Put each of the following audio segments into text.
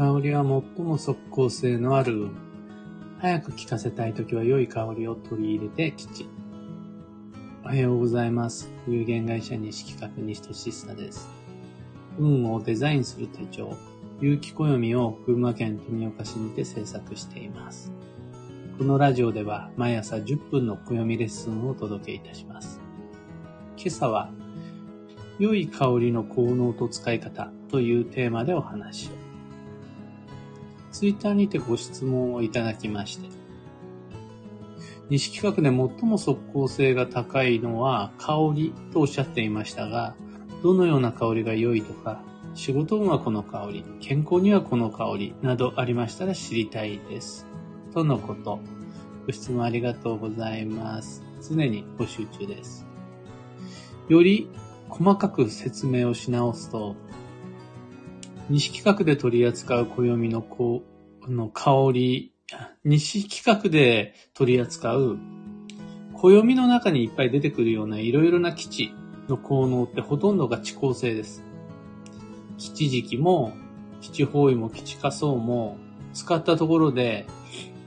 香りは最も即効性のある運。早く効かせたいときは良い香りを取り入れて吉。おはようございます。有限会社西企画西俊久です。運をデザインする手帳、有機暦を群馬県富岡市にて制作しています。このラジオでは毎朝10分の暦レッスンをお届けいたします。今朝は、良い香りの効能と使い方というテーマでお話を。ツイッターにてご質問をいただきまして、西企画で最も即効性が高いのは香りとおっしゃっていましたが、どのような香りが良いとか、仕事運はこの香り、健康にはこの香りなどありましたら知りたいです。とのこと。ご質問ありがとうございます。常に募集中です。より細かく説明をし直すと、西企画で取り扱う暦のの香り、西企画で取り扱う暦の中にいっぱい出てくるようないろいろな基地の効能ってほとんどが地構性です。基地時期も、基地方位も基地仮想も使ったところで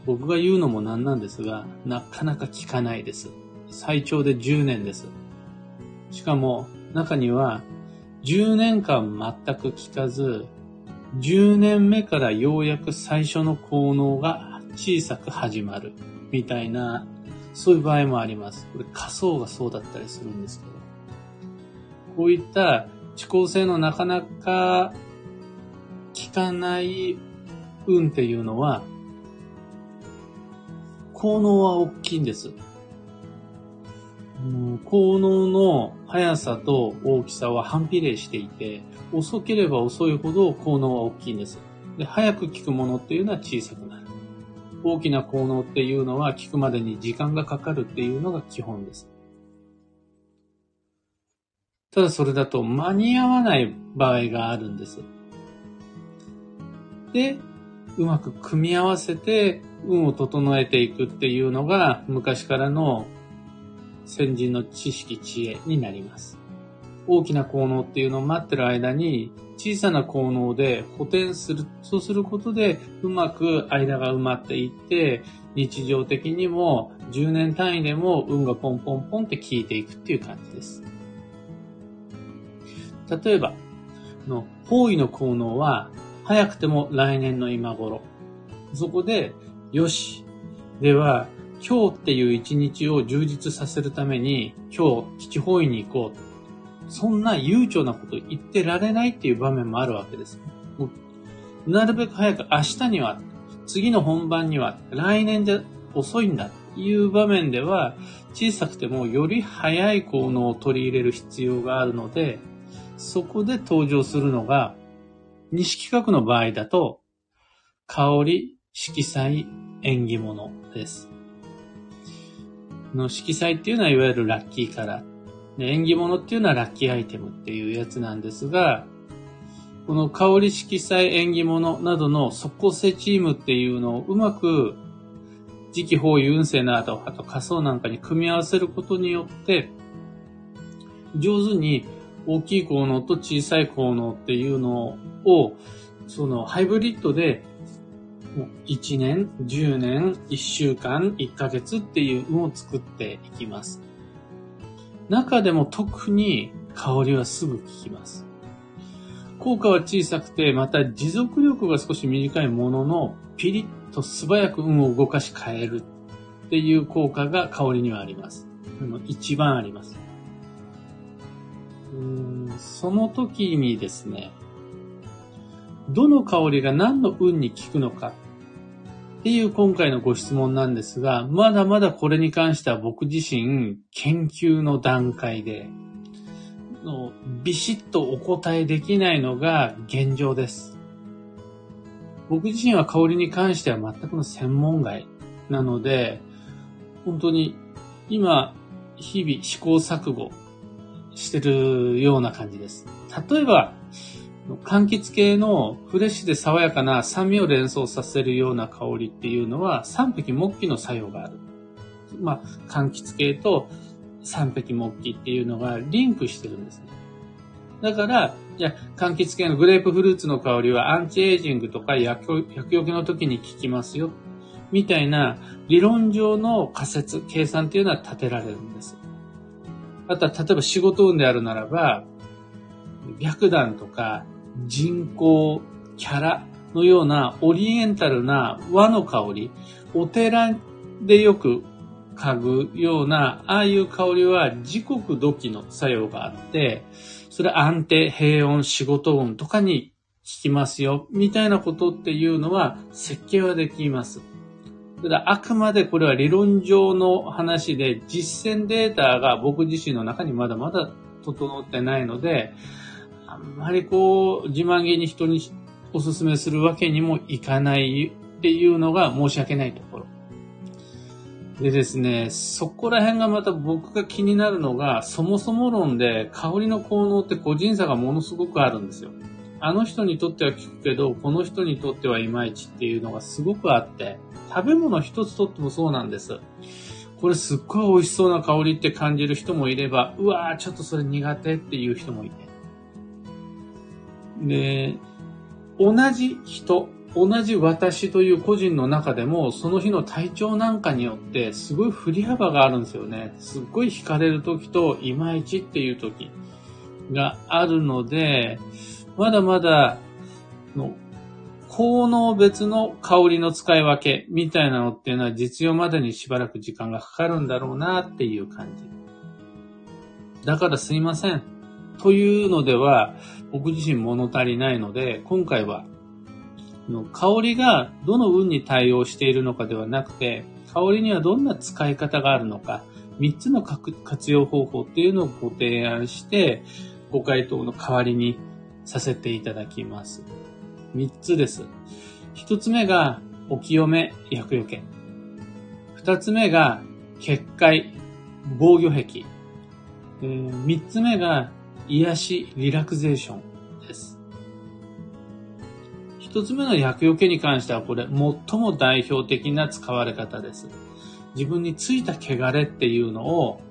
僕が言うのもなんなんですが、なかなか効かないです。最長で10年です。しかも中には10年間全く効かず、10年目からようやく最初の効能が小さく始まるみたいな、そういう場合もあります。これ仮想がそうだったりするんですけど。こういった遅効性のなかなか効かない運っていうのは、効能は大きいんです。効能の速さと大きさは反比例していて、遅ければ遅いほど効能は大きいんです。で、早く効くものっていうのは小さくなる。大きな効能っていうのは効くまでに時間がかかるっていうのが基本です。ただそれだと間に合わない場合があるんです。で、うまく組み合わせて運を整えていくっていうのが昔からの先人の知識、知恵になります。大きな効能っていうのを待ってる間に、小さな効能で補填する。そうすることで、うまく間が埋まっていって、日常的にも10年単位でも運がポンポンポンって効いていくっていう感じです。例えば、の方位の効能は、早くても来年の今頃。そこで、よし。では、今日っていう一日を充実させるために、今日、基地方位に行こう。そんな悠長なこと言ってられないっていう場面もあるわけです。なるべく早く明日には、次の本番には、来年で遅いんだっていう場面では、小さくてもより早い効能を取り入れる必要があるので、そこで登場するのが、西企画の場合だと、香り、色彩、縁起物です。の色彩っていうのはいわゆるラッキーカラー。で縁起物っていうのはラッキーアイテムっていうやつなんですが、この香り色彩縁起物などの即効性チームっていうのをうまく時期方位運勢など、あと仮想なんかに組み合わせることによって、上手に大きい効能と小さい効能っていうのを、そのハイブリッドで1年、10年、1週間、1ヶ月っていう運を作っていきます。中でも特に香りはすぐ効きます。効果は小さくて、また持続力が少し短いものの、ピリッと素早く運を動かし変えるっていう効果が香りにはあります。一番あります。うんその時にですね、どの香りが何の運に効くのかっていう今回のご質問なんですが、まだまだこれに関しては僕自身研究の段階で、のビシッとお答えできないのが現状です。僕自身は香りに関しては全くの専門外なので、本当に今、日々試行錯誤してるような感じです。例えば、柑橘系のフレッシュで爽やかな酸味を連想させるような香りっていうのは三匹木器の作用がある。まあ、柑橘系と三匹木器っていうのがリンクしてるんですね。だから、じゃあ、柑橘系のグレープフルーツの香りはアンチエイジングとか薬薬の時に効きますよ。みたいな理論上の仮説、計算っていうのは立てられるんです。あとは、例えば仕事運であるならば、白檀とか人工、キャラのようなオリエンタルな和の香り、お寺でよく嗅ぐような、ああいう香りは時刻土器の作用があって、それ安定、平穏、仕事運とかに効きますよ、みたいなことっていうのは設計はできます。ただあくまでこれは理論上の話で、実践データが僕自身の中にまだまだ整ってないので、あんまりこう、自慢げに人にお勧めするわけにもいかないっていうのが申し訳ないところ。でですね、そこら辺がまた僕が気になるのが、そもそも論で香りの効能って個人差がものすごくあるんですよ。あの人にとっては効くけど、この人にとってはいまいちっていうのがすごくあって、食べ物一つとってもそうなんです。これすっごい美味しそうな香りって感じる人もいれば、うわーちょっとそれ苦手っていう人もいて。で、同じ人、同じ私という個人の中でも、その日の体調なんかによって、すごい振り幅があるんですよね。すっごい惹かれる時と、いまいちっていう時があるので、まだまだの効能別の香りの使い分けみたいなのっていうのは実用までにしばらく時間がかかるんだろうなっていう感じ。だからすいません。というのでは、僕自身物足りないので、今回は、香りがどの運に対応しているのかではなくて、香りにはどんな使い方があるのか、3つの活用方法っていうのをご提案して、ご回答の代わりにさせていただきます。三つです。一つ目が、お清め、薬よけ。二つ目が、結界、防御壁。三つ目が、癒し、リラクゼーションです。一つ目の薬よけに関しては、これ、最も代表的な使われ方です。自分についた汚れっていうのを、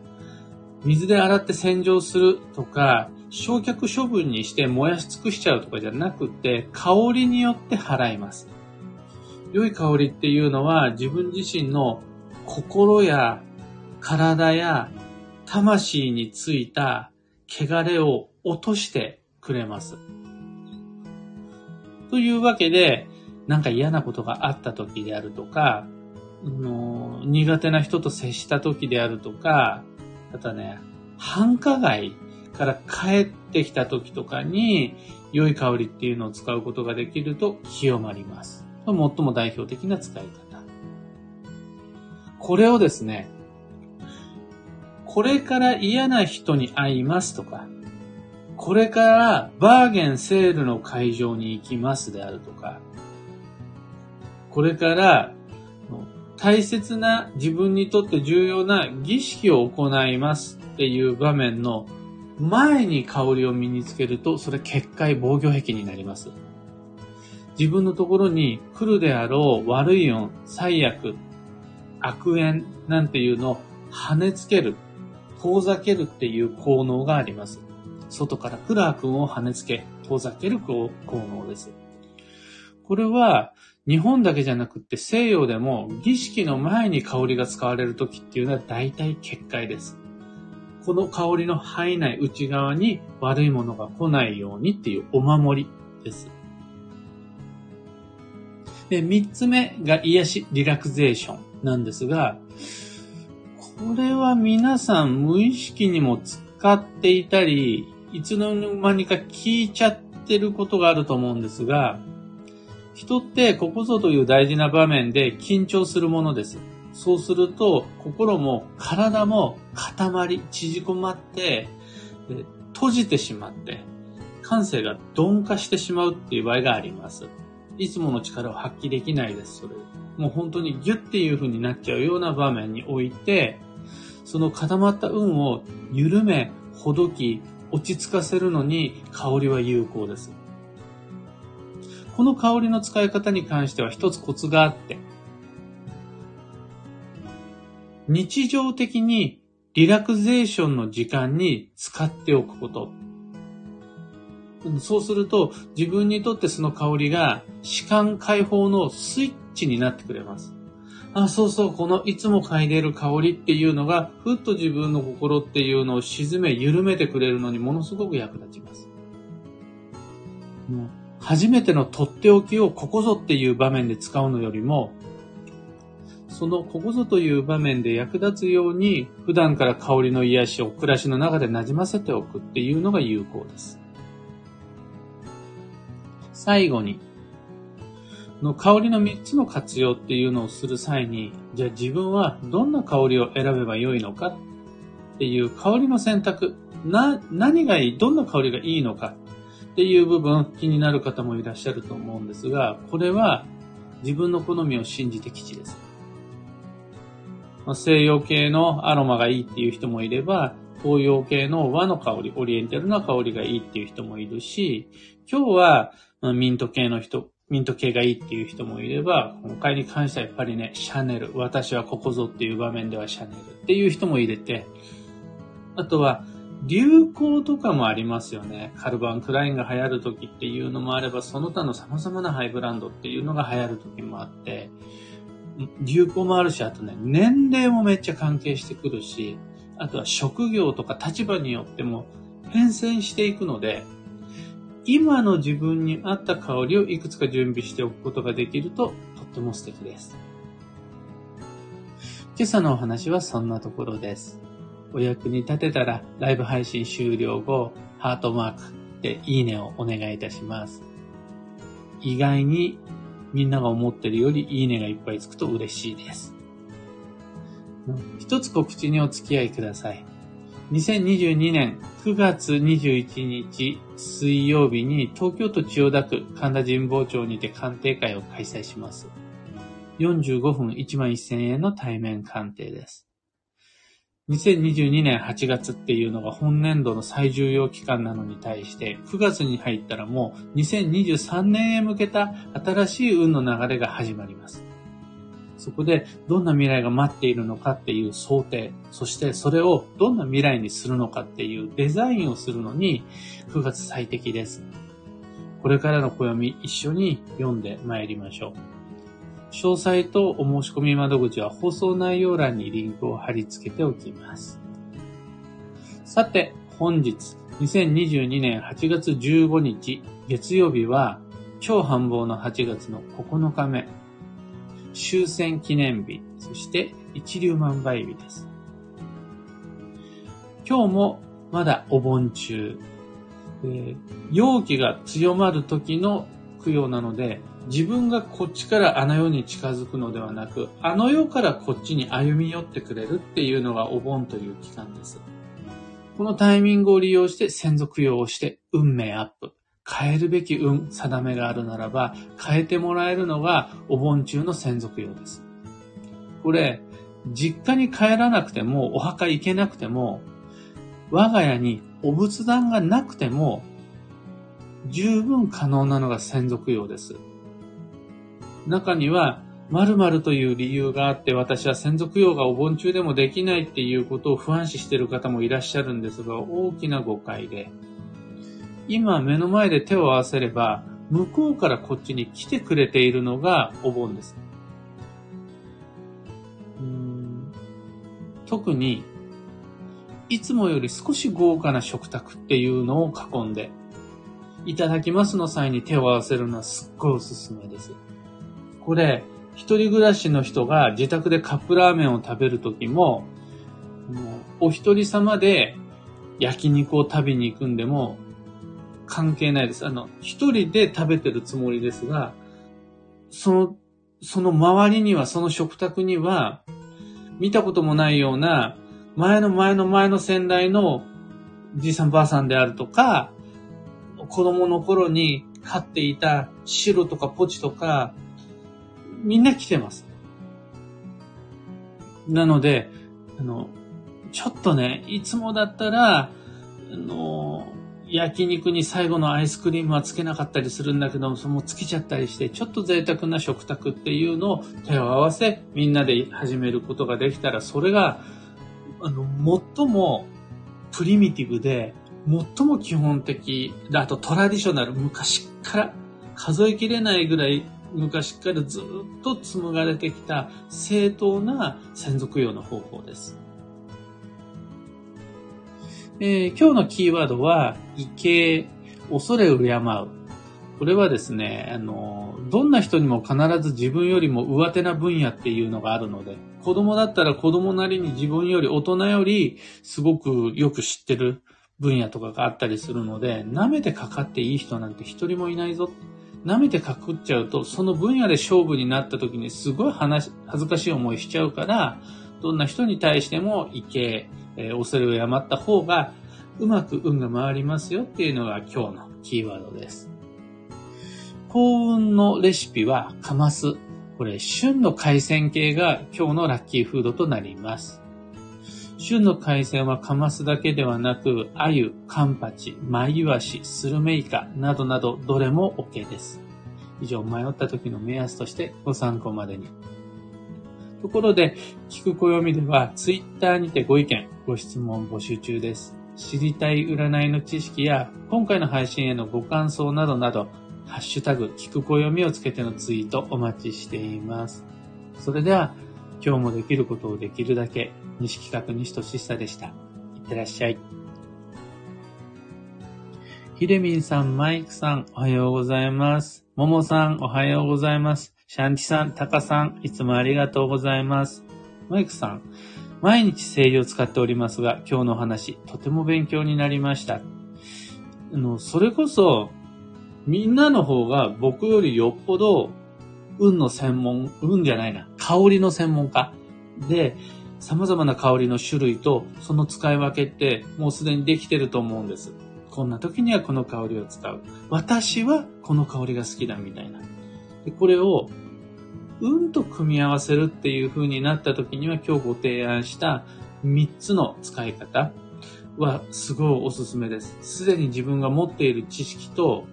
水で洗って洗浄するとか、焼却処分にして燃やし尽くしちゃうとかじゃなくて、香りによって払います。良い香りっていうのは自分自身の心や体や魂についた汚れを落としてくれます。というわけで、なんか嫌なことがあった時であるとか、の苦手な人と接した時であるとか、あとはね、繁華街から帰ってきた時とかに、良い香りっていうのを使うことができると清まります。最も代表的な使い方。これをですね、これから嫌な人に会いますとか、これからバーゲンセールの会場に行きますであるとか、これから大切な自分にとって重要な儀式を行いますっていう場面の前に香りを身につけると、それ結界防御壁になります。自分のところに来るであろう悪い音、最悪、悪縁なんていうのを跳ねつける、遠ざけるっていう効能があります。外から来る悪運を跳ねつけ、遠ざける効能です。これは日本だけじゃなくって西洋でも儀式の前に香りが使われる時っていうのは大体結界です。この香りの範囲内、内側に悪いものが来ないようにっていうお守りです。で、三つ目が癒し、リラクゼーションなんですが、これは皆さん無意識にも使っていたり、いつの間にか聞いちゃってることがあると思うんですが、人ってここぞという大事な場面で緊張するものです。そうすると、心も体も固まり、縮こまって、閉じてしまって、感性が鈍化してしまうっていう場合があります。いつもの力を発揮できないです、それ。もう本当にギュッていう風になっちゃうような場面において、その固まった運を緩め、ほどき、落ち着かせるのに香りは有効です。この香りの使い方に関しては一つコツがあって、日常的にリラクゼーションの時間に使っておくこと。そうすると自分にとってその香りが視感解放のスイッチになってくれます。あ、そうそう、このいつも嗅いでる香りっていうのが、ふっと自分の心っていうのを沈め、緩めてくれるのにものすごく役立ちます。もう初めてのとっておきをここぞっていう場面で使うのよりも、そのここぞという場面で役立つように、普段から香りの癒しを暮らしの中で馴染ませておくっていうのが有効です。最後に、の香りの3つの活用っていうのをする際に、じゃあ自分はどんな香りを選べばよいのかっていう香りの選択、な、何がいい、どんな香りがいいのかっていう部分気になる方もいらっしゃると思うんですが、これは自分の好みを信じて基地です。西洋系のアロマがいいっていう人もいれば、東洋系の和の香り、オリエンタルな香りがいいっていう人もいるし、今日はミント系の人、ミント系がいいっていう人もいれば、今回に関してはやっぱりね、シャネル、私はここぞっていう場面ではシャネルっていう人も入れて、あとは、流行とかもありますよね。カルバン・クラインが流行る時っていうのもあれば、その他の様々なハイブランドっていうのが流行る時もあって、流行もあるし、あとね、年齢もめっちゃ関係してくるし、あとは職業とか立場によっても変遷していくので、今の自分に合った香りをいくつか準備しておくことができるととっても素敵です。今朝のお話はそんなところです。お役に立てたらライブ配信終了後、ハートマークでいいねをお願いいたします。意外にみんなが思ってるよりいいねがいっぱいつくと嬉しいです。一つ告知にお付き合いください。2022年9月21日水曜日に東京都千代田区神田神保町にて鑑定会を開催します。45分1万1000円の対面鑑定です。2022年8月っていうのが本年度の最重要期間なのに対して、9月に入ったらもう2023年へ向けた新しい運の流れが始まります。そこでどんな未来が待っているのかっていう想定、そしてそれをどんな未来にするのかっていうデザインをするのに9月最適です。これからの暦一緒に読んで参りましょう。詳細とお申し込み窓口は放送内容欄にリンクを貼り付けておきます。さて、本日2022年8月15日月曜日は超繁忙の8月の9日目終戦記念日、そして一粒万倍日です。今日もまだお盆中、えー、陽気が強まる時の供養なので、自分がこっちからあの世に近づくのではなく、あの世からこっちに歩み寄ってくれるっていうのがお盆という期間です。このタイミングを利用して先祖供養をして運命アップ。変えるべき運、定めがあるならば、変えてもらえるのがお盆中の専属用です。これ、実家に帰らなくても、お墓行けなくても、我が家にお仏壇がなくても、十分可能なのが専属用です。中には、〇〇という理由があって私は専属用がお盆中でもできないっていうことを不安視している方もいらっしゃるんですが、大きな誤解で、今目の前で手を合わせれば、向こうからこっちに来てくれているのがお盆です。特に、いつもより少し豪華な食卓っていうのを囲んで、いただきますの際に手を合わせるのはすっごいおすすめです。これ、一人暮らしの人が自宅でカップラーメンを食べるときも、お一人様で焼肉を食べに行くんでも、関係ないです。あの、一人で食べてるつもりですが、その、その周りには、その食卓には、見たこともないような、前の前の前の先代のじいさんばあさんであるとか、子供の頃に飼っていた白とかポチとか、みんな来てます。なので、あの、ちょっとね、いつもだったら、あの、焼肉に最後のアイスクリームはつけなかったりするんだけど、そのつけちゃったりして、ちょっと贅沢な食卓っていうのを手を合わせ、みんなで始めることができたら、それが、あの、最もプリミティブで最も基本的、あとトラディショナル、昔から数えきれないぐらい昔からずっと紡がれてきた正当な専属用の方法です。えー、今日のキーワードは、畏敬、恐れ敬う。これはですね、あの、どんな人にも必ず自分よりも上手な分野っていうのがあるので、子供だったら子供なりに自分より大人よりすごくよく知ってる分野とかがあったりするので、舐めてかかっていい人なんて一人もいないぞ。舐めてかくっちゃうと、その分野で勝負になった時にすごい話、恥ずかしい思いしちゃうから、どんな人に対しても畏敬、えー、恐れをやった方が、うまく運が回りますよっていうのが今日のキーワードです。幸運のレシピはカマス。これ、旬の海鮮系が今日のラッキーフードとなります。旬の海鮮はカマスだけではなく、アユ、カンパチ、マイワシ、スルメイカなどなどどれも OK です。以上、迷った時の目安としてご参考までに。ところで、聞く暦では、ツイッターにてご意見、ご質問募集中です。知りたい占いの知識や、今回の配信へのご感想などなど、ハッシュタグ、聞く暦をつけてのツイートお待ちしています。それでは、今日もできることをできるだけ、西企画西俊久でした。いってらっしゃい。ひでみんさん、マイクさん、おはようございます。ももさん、おはようございます。シャンティさん、タカさん、いつもありがとうございます。マイクさん、毎日声優を使っておりますが、今日の話、とても勉強になりました。あの、それこそ、みんなの方が僕よりよっぽど、運の専門、運じゃないな、香りの専門家で、様々な香りの種類とその使い分けってもうすでにできてると思うんです。こんな時にはこの香りを使う。私はこの香りが好きだみたいな。でこれを運と組み合わせるっていう風になった時には今日ご提案した3つの使い方はすごいおすすめです。すでに自分が持っている知識と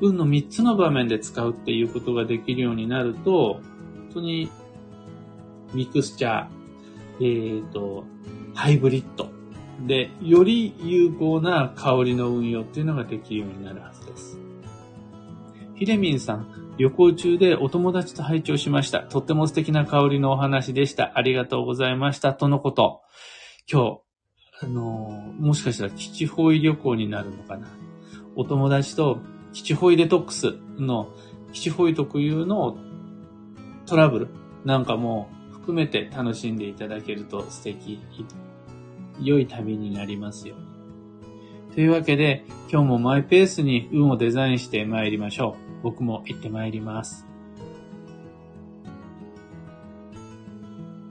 運の3つの場面で使うっていうことができるようになると、本当にミクスチャー、えっ、ー、と、ハイブリッドで、より有効な香りの運用っていうのができるようになるはずです。ヒレミンさん、旅行中でお友達と拝聴しました。とっても素敵な香りのお話でした。ありがとうございました。とのこと。今日、あのもしかしたら基地方位旅行になるのかな。お友達と基地方位デトックスの基地方位特有のトラブルなんかも含めて楽しんでいただけると素敵、良い旅になりますよ。というわけで、今日もマイペースに運をデザインして参りましょう。僕も行ってまいります。